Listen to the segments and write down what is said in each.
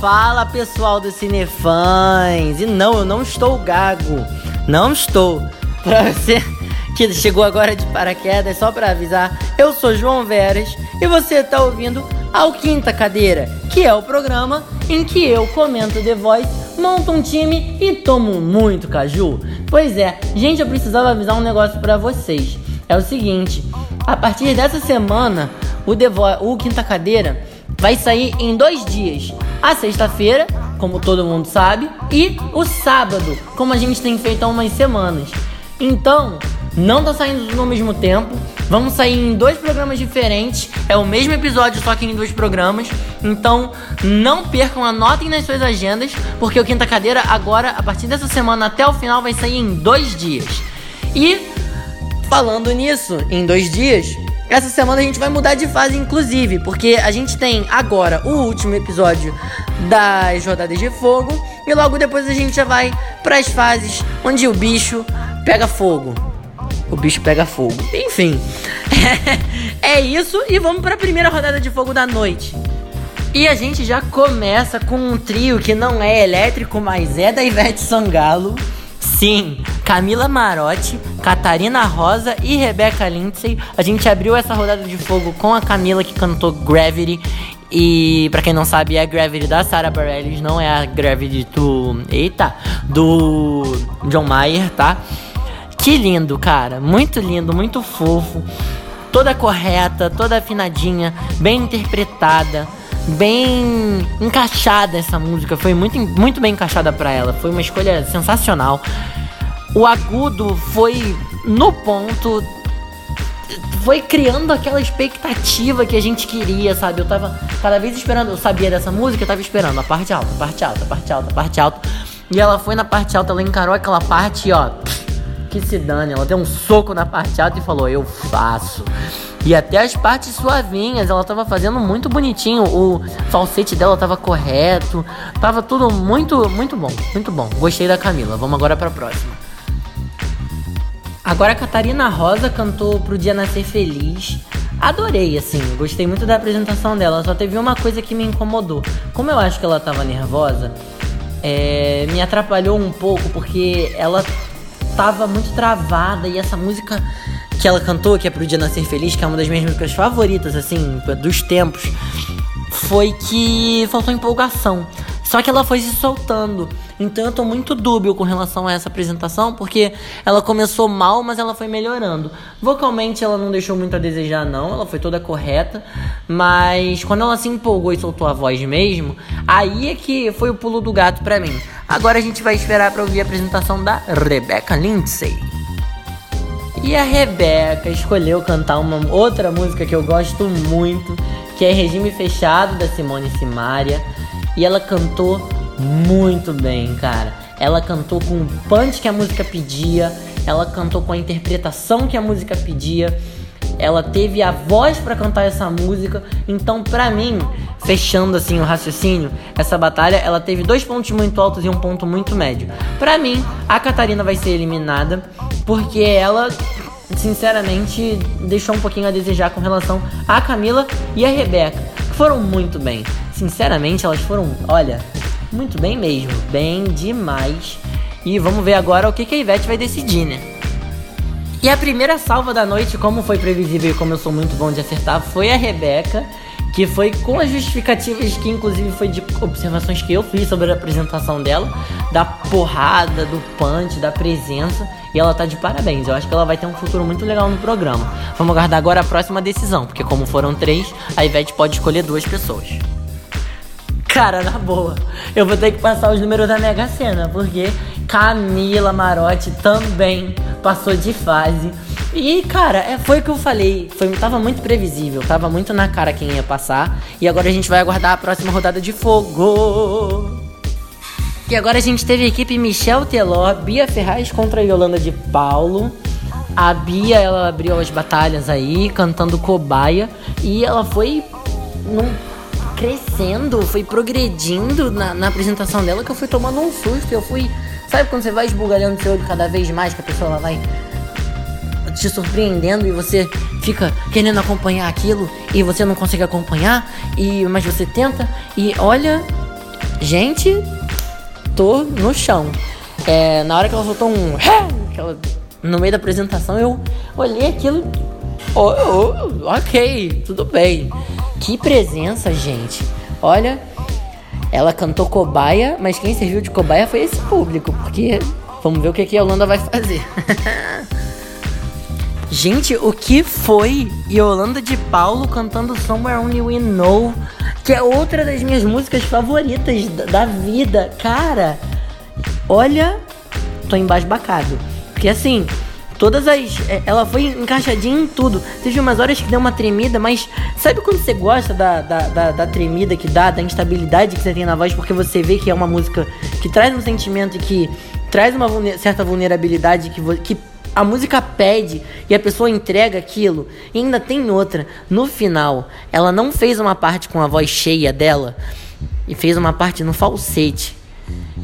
Fala pessoal do Cinefãs. E não, eu não estou gago. Não estou. Pra você que chegou agora de paraquedas, só pra avisar, eu sou João Veras e você tá ouvindo ao Quinta Cadeira, que é o programa em que eu comento The Voice, monto um time e tomo muito caju. Pois é, gente, eu precisava avisar um negócio para vocês. É o seguinte, a partir dessa semana, o, The Voice, o Quinta Cadeira vai sair em dois dias. A sexta-feira, como todo mundo sabe, e o sábado, como a gente tem feito há umas semanas. Então, não tá saindo no mesmo tempo. Vamos sair em dois programas diferentes. É o mesmo episódio, só que em dois programas. Então, não percam, anotem nas suas agendas, porque o Quinta Cadeira agora, a partir dessa semana até o final, vai sair em dois dias. E, falando nisso, em dois dias, essa semana a gente vai mudar de fase, inclusive, porque a gente tem agora o último episódio das Rodadas de Fogo e logo depois a gente já vai para as fases onde o bicho pega fogo. O bicho pega fogo. Enfim, é isso e vamos para a primeira rodada de fogo da noite. E a gente já começa com um trio que não é elétrico, mas é da Ivete Sangalo. Sim, Camila Marotti, Catarina Rosa e Rebecca Lindsay. A gente abriu essa rodada de fogo com a Camila que cantou Gravity. E para quem não sabe, é a Gravity da Sarah Bareilles, não é a Gravity do. Eita! Do John Mayer, tá? Que lindo, cara. Muito lindo, muito fofo. Toda correta, toda afinadinha, bem interpretada bem encaixada essa música, foi muito, muito bem encaixada para ela, foi uma escolha sensacional. O agudo foi no ponto, foi criando aquela expectativa que a gente queria, sabe? Eu tava cada vez esperando, eu sabia dessa música, eu tava esperando a parte alta, a parte alta, a parte alta, a parte alta. E ela foi na parte alta, ela encarou aquela parte, ó, que se dane, ela deu um soco na parte alta e falou: "Eu faço". E até as partes suavinhas ela tava fazendo muito bonitinho. O falsete dela tava correto. Tava tudo muito, muito bom. Muito bom. Gostei da Camila. Vamos agora pra próxima. Agora Catarina Rosa cantou Pro Dia Nascer Feliz. Adorei, assim, gostei muito da apresentação dela. Só teve uma coisa que me incomodou. Como eu acho que ela tava nervosa, é, me atrapalhou um pouco porque ela tava muito travada e essa música que ela cantou, que é Pro Dia Nascer Feliz, que é uma das minhas músicas favoritas, assim, dos tempos, foi que faltou empolgação. Só que ela foi se soltando. Então eu tô muito dúbio com relação a essa apresentação, porque ela começou mal, mas ela foi melhorando. Vocalmente ela não deixou muito a desejar, não, ela foi toda correta. Mas quando ela se empolgou e soltou a voz mesmo, aí é que foi o pulo do gato pra mim. Agora a gente vai esperar pra ouvir a apresentação da Rebecca Lindsay. E a Rebeca escolheu cantar uma outra música que eu gosto muito, que é Regime Fechado da Simone Simaria. E ela cantou muito bem, cara. Ela cantou com o punch que a música pedia, ela cantou com a interpretação que a música pedia. Ela teve a voz para cantar essa música. Então, pra mim, fechando assim o raciocínio, essa batalha ela teve dois pontos muito altos e um ponto muito médio. Pra mim, a Catarina vai ser eliminada porque ela sinceramente deixou um pouquinho a desejar com relação a Camila e a Rebeca, foram muito bem. Sinceramente, elas foram, olha, muito bem mesmo, bem demais. E vamos ver agora o que, que a Ivete vai decidir, né? E a primeira salva da noite, como foi previsível e como eu sou muito bom de acertar, foi a Rebeca que foi com as justificativas que inclusive foi de observações que eu fiz sobre a apresentação dela, da porrada, do punch, da presença, e ela tá de parabéns. Eu acho que ela vai ter um futuro muito legal no programa. Vamos aguardar agora a próxima decisão, porque como foram três, a Ivete pode escolher duas pessoas. Cara, na boa, eu vou ter que passar os números da Mega Sena, porque Camila Marotti também passou de fase. E, cara, é, foi o que eu falei. Foi, tava muito previsível, tava muito na cara quem ia passar. E agora a gente vai aguardar a próxima rodada de fogo. E agora a gente teve a equipe Michel Teló, Bia Ferraz contra a Yolanda de Paulo. A Bia, ela abriu as batalhas aí, cantando cobaia. E ela foi num, crescendo, foi progredindo na, na, apresentação dela, que eu fui tomando um susto. Eu fui. Sabe quando você vai esbugalhando seu olho cada vez mais, que a pessoa ela vai te surpreendendo e você fica querendo acompanhar aquilo e você não consegue acompanhar, e mas você tenta e olha, gente, tô no chão. É, na hora que ela soltou um aquela, no meio da apresentação, eu olhei aquilo. Oh, oh, ok, tudo bem. Que presença, gente. Olha, ela cantou cobaia, mas quem serviu de cobaia foi esse público, porque vamos ver o que, que a Holanda vai fazer. Gente, o que foi Yolanda de Paulo cantando Somewhere Only We Know, que é outra das minhas músicas favoritas da vida, cara. Olha, tô embasbacado. Porque assim, todas as. É, ela foi encaixadinha em tudo. Teve umas horas que deu uma tremida, mas sabe quando você gosta da, da, da, da, tremida que dá, da instabilidade que você tem na voz, porque você vê que é uma música que traz um sentimento e que traz uma certa vulnerabilidade que, que a música pede e a pessoa entrega aquilo. E ainda tem outra. No final, ela não fez uma parte com a voz cheia dela e fez uma parte no falsete,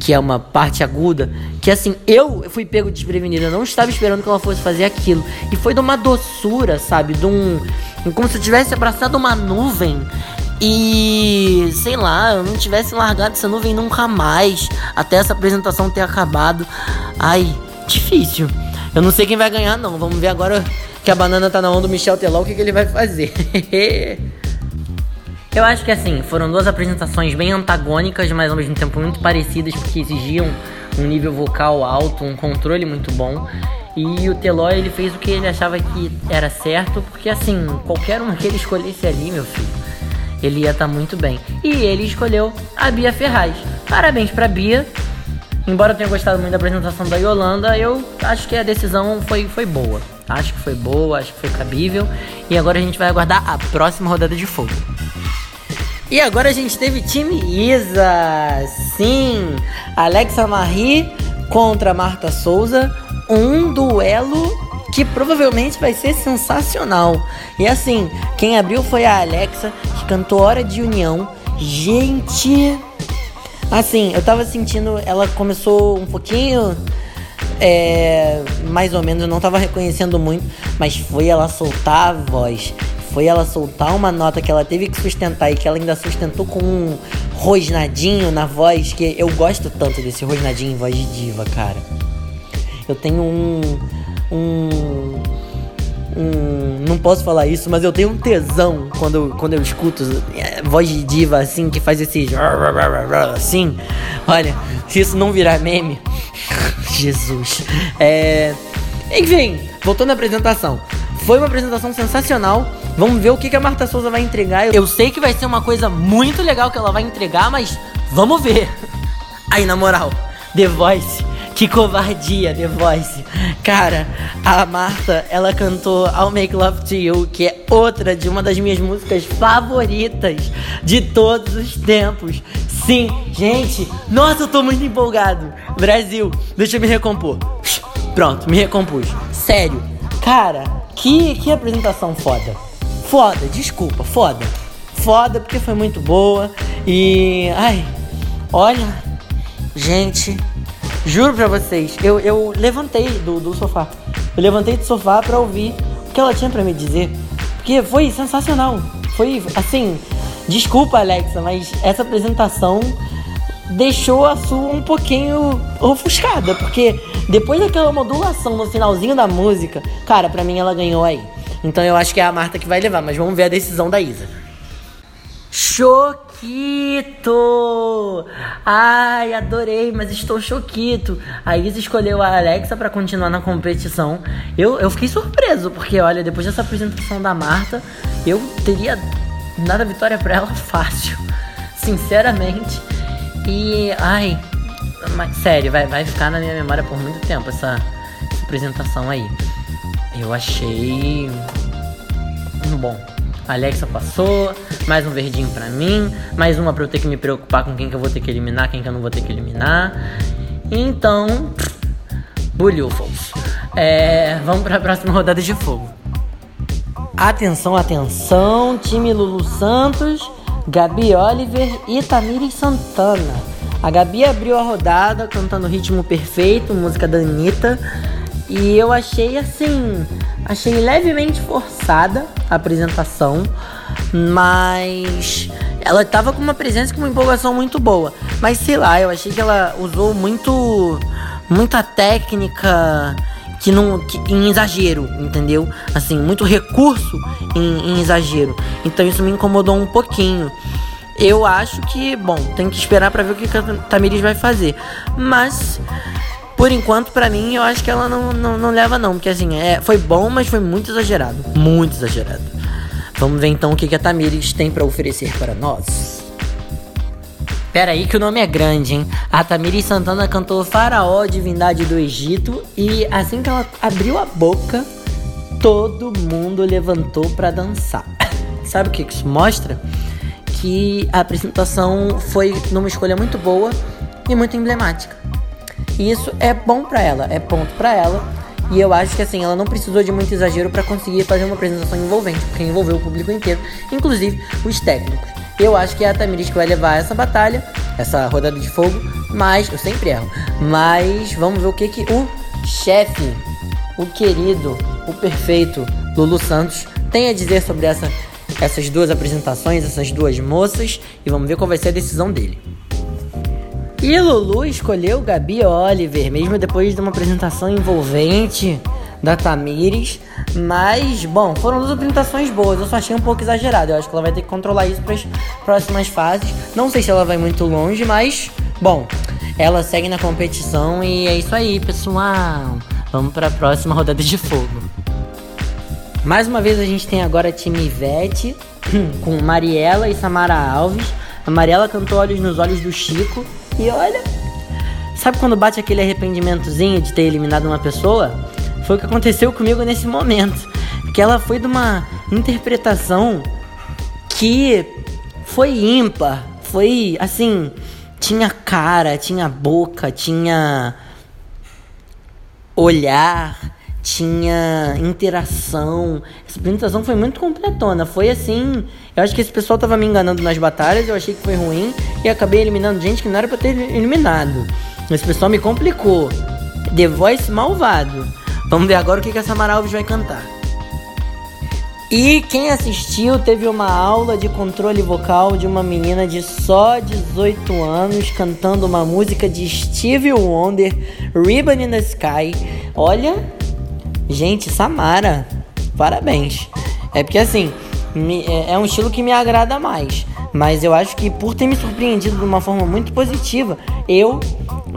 que é uma parte aguda, que assim, eu fui pego desprevenido, eu não estava esperando que ela fosse fazer aquilo. E foi de uma doçura, sabe? De um como se eu tivesse abraçado uma nuvem e sei lá, eu não tivesse largado essa nuvem nunca mais até essa apresentação ter acabado. Ai, difícil. Eu não sei quem vai ganhar, não. Vamos ver agora que a banana tá na mão do Michel Teló, o que, que ele vai fazer. Eu acho que assim, foram duas apresentações bem antagônicas, mas ao mesmo tempo muito parecidas, porque exigiam um nível vocal alto, um controle muito bom. E o Teló ele fez o que ele achava que era certo, porque assim, qualquer um que ele escolhesse ali, meu filho, ele ia estar tá muito bem. E ele escolheu a Bia Ferraz. Parabéns pra Bia, Embora eu tenha gostado muito da apresentação da Yolanda, eu acho que a decisão foi, foi boa. Acho que foi boa, acho que foi cabível. E agora a gente vai aguardar a próxima rodada de fogo. E agora a gente teve time Isa. Sim, Alexa Marie contra Marta Souza. Um duelo que provavelmente vai ser sensacional. E assim, quem abriu foi a Alexa, que cantou Hora de União. Gente, Assim, eu tava sentindo, ela começou um pouquinho. É, mais ou menos, eu não tava reconhecendo muito, mas foi ela soltar a voz, foi ela soltar uma nota que ela teve que sustentar e que ela ainda sustentou com um rosnadinho na voz, que eu gosto tanto desse rosnadinho em voz de diva, cara. Eu tenho um. um um. Não posso falar isso, mas eu tenho um tesão quando, quando eu escuto é, voz de diva assim, que faz esse. Assim. Olha, se isso não virar meme. Jesus. É. Enfim, voltando à apresentação. Foi uma apresentação sensacional. Vamos ver o que, que a Marta Souza vai entregar. Eu sei que vai ser uma coisa muito legal que ela vai entregar, mas vamos ver. Aí, na moral, The Voice que covardia, The Voice. Cara, a Marta, ela cantou I'll Make Love to You, que é outra de uma das minhas músicas favoritas de todos os tempos. Sim, gente, nossa, eu tô muito empolgado. Brasil, deixa eu me recompor. Pronto, me recompus. Sério, cara, que, que apresentação foda. Foda, desculpa, foda. Foda porque foi muito boa. E. Ai, olha, gente, Juro pra vocês, eu, eu levantei do, do sofá. Eu levantei do sofá pra ouvir o que ela tinha pra me dizer. Porque foi sensacional. Foi assim. Desculpa, Alexa, mas essa apresentação deixou a sua um pouquinho ofuscada. Porque depois daquela modulação no finalzinho da música, cara, pra mim ela ganhou aí. Então eu acho que é a Marta que vai levar, mas vamos ver a decisão da Isa. Choquito! Ai, adorei, mas estou choquito. A Isa escolheu a Alexa para continuar na competição. Eu, eu fiquei surpreso, porque olha, depois dessa apresentação da Marta, eu teria dado a vitória para ela fácil. Sinceramente. E, ai, mas, sério, vai, vai ficar na minha memória por muito tempo essa, essa apresentação aí. Eu achei. Bom, Alexa passou, mais um verdinho pra mim, mais uma pra eu ter que me preocupar com quem que eu vou ter que eliminar, quem que eu não vou ter que eliminar. Então, bulhufos. É, vamos pra próxima rodada de fogo. Atenção, atenção, time Lulu Santos, Gabi Oliver e Tamires Santana. A Gabi abriu a rodada cantando ritmo perfeito, música da Anitta. E eu achei assim, Achei levemente forçada a apresentação, mas ela tava com uma presença com uma empolgação muito boa. Mas sei lá, eu achei que ela usou muito muita técnica que não que, em exagero, entendeu? Assim, muito recurso em, em exagero. Então isso me incomodou um pouquinho. Eu acho que, bom, tem que esperar para ver o que a Tamiris vai fazer. Mas por enquanto, para mim, eu acho que ela não, não, não leva não, porque assim, é, foi bom, mas foi muito exagerado, muito exagerado. Vamos ver então o que, que a Tamires tem para oferecer para nós. Pera aí que o nome é grande, hein? A Tamires Santana cantou Faraó, Divindade do Egito, e assim que ela abriu a boca, todo mundo levantou para dançar. Sabe o que isso mostra? Que a apresentação foi numa escolha muito boa e muito emblemática. E isso é bom para ela, é ponto para ela. E eu acho que assim, ela não precisou de muito exagero para conseguir fazer uma apresentação envolvente, porque envolveu o público inteiro, inclusive os técnicos. Eu acho que é a Tamiris que vai levar essa batalha, essa rodada de fogo, mas eu sempre erro. Mas vamos ver o que que o chefe, o querido, o perfeito Lulu Santos tem a dizer sobre essa, essas duas apresentações, essas duas moças, e vamos ver qual vai ser a decisão dele. E Lulu escolheu Gabi Oliver, mesmo depois de uma apresentação envolvente da Tamires. Mas, bom, foram duas apresentações boas. Eu só achei um pouco exagerado. Eu acho que ela vai ter que controlar isso para as próximas fases. Não sei se ela vai muito longe, mas, bom, ela segue na competição e é isso aí, pessoal. Vamos para a próxima rodada de fogo. Mais uma vez a gente tem agora a time Ivete com Mariela e Samara Alves. A Mariela cantou Olhos nos Olhos do Chico e olha, sabe quando bate aquele arrependimentozinho de ter eliminado uma pessoa? Foi o que aconteceu comigo nesse momento. Que ela foi de uma interpretação que foi ímpar, foi assim, tinha cara, tinha boca, tinha olhar, tinha interação. Essa apresentação foi muito completona. Foi assim. Eu acho que esse pessoal tava me enganando nas batalhas, eu achei que foi ruim e acabei eliminando gente que não era pra ter eliminado. Esse pessoal me complicou. The Voice malvado. Vamos ver agora o que, que a Samara Alves vai cantar. E quem assistiu teve uma aula de controle vocal de uma menina de só 18 anos cantando uma música de Stevie Wonder, Ribbon in the Sky. Olha, Gente, Samara, parabéns. É porque assim, me, é, é um estilo que me agrada mais. Mas eu acho que por ter me surpreendido de uma forma muito positiva, eu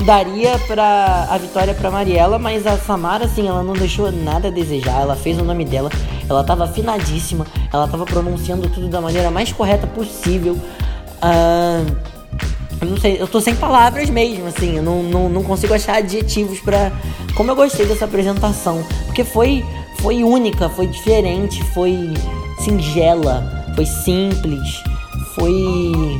daria para a vitória para Mariela, mas a Samara assim, ela não deixou nada a desejar. Ela fez o nome dela, ela tava afinadíssima, ela tava pronunciando tudo da maneira mais correta possível. Uh, eu não sei, eu tô sem palavras mesmo, assim, eu não, não, não consigo achar adjetivos para como eu gostei dessa apresentação, porque foi foi única, foi diferente, foi singela, foi simples, foi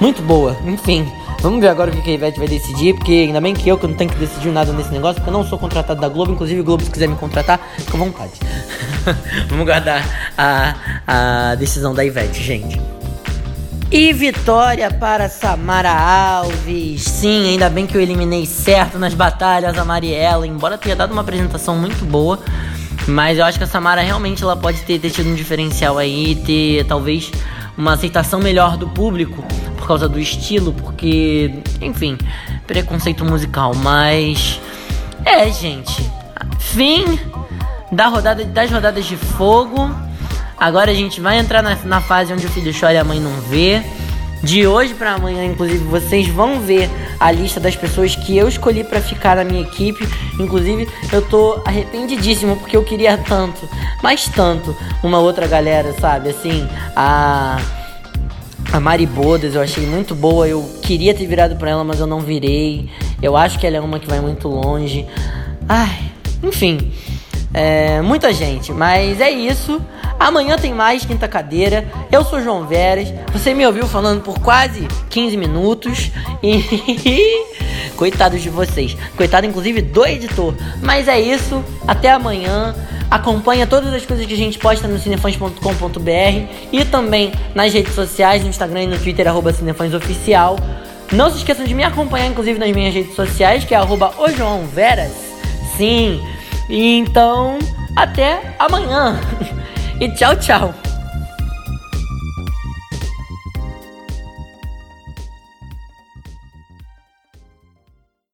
muito boa, enfim. Vamos ver agora o que a Ivete vai decidir, porque ainda bem que eu que não tenho que decidir nada nesse negócio, porque eu não sou contratado da Globo, inclusive Globo se quiser me contratar, fica à vontade. Vamos guardar a, a decisão da Ivete, gente. E vitória para Samara Alves. Sim, ainda bem que eu eliminei certo nas batalhas a Mariela, embora tenha dado uma apresentação muito boa. Mas eu acho que a Samara realmente ela pode ter, ter tido um diferencial aí, ter talvez uma aceitação melhor do público por causa do estilo, porque, enfim, preconceito musical. Mas é, gente, fim da rodada das rodadas de fogo. Agora a gente vai entrar na, na fase onde o filho chora e a mãe não vê. De hoje para amanhã, inclusive, vocês vão ver a lista das pessoas que eu escolhi para ficar na minha equipe. Inclusive, eu tô arrependidíssimo porque eu queria tanto, mas tanto, uma outra galera, sabe? Assim, a a Mari Bodas, eu achei muito boa. Eu queria ter virado para ela, mas eu não virei. Eu acho que ela é uma que vai muito longe. Ai, enfim. É, muita gente, mas é isso. Amanhã tem mais Quinta Cadeira. Eu sou João Veras. Você me ouviu falando por quase 15 minutos. E. Coitados de vocês. Coitado, inclusive, do editor. Mas é isso. Até amanhã. Acompanha todas as coisas que a gente posta no cinefãs.com.br e também nas redes sociais, no Instagram e no Twitter, arroba cinefãsoficial. Não se esqueçam de me acompanhar, inclusive, nas minhas redes sociais, que é arroba Sim, então, Até amanhã. E tchau, tchau.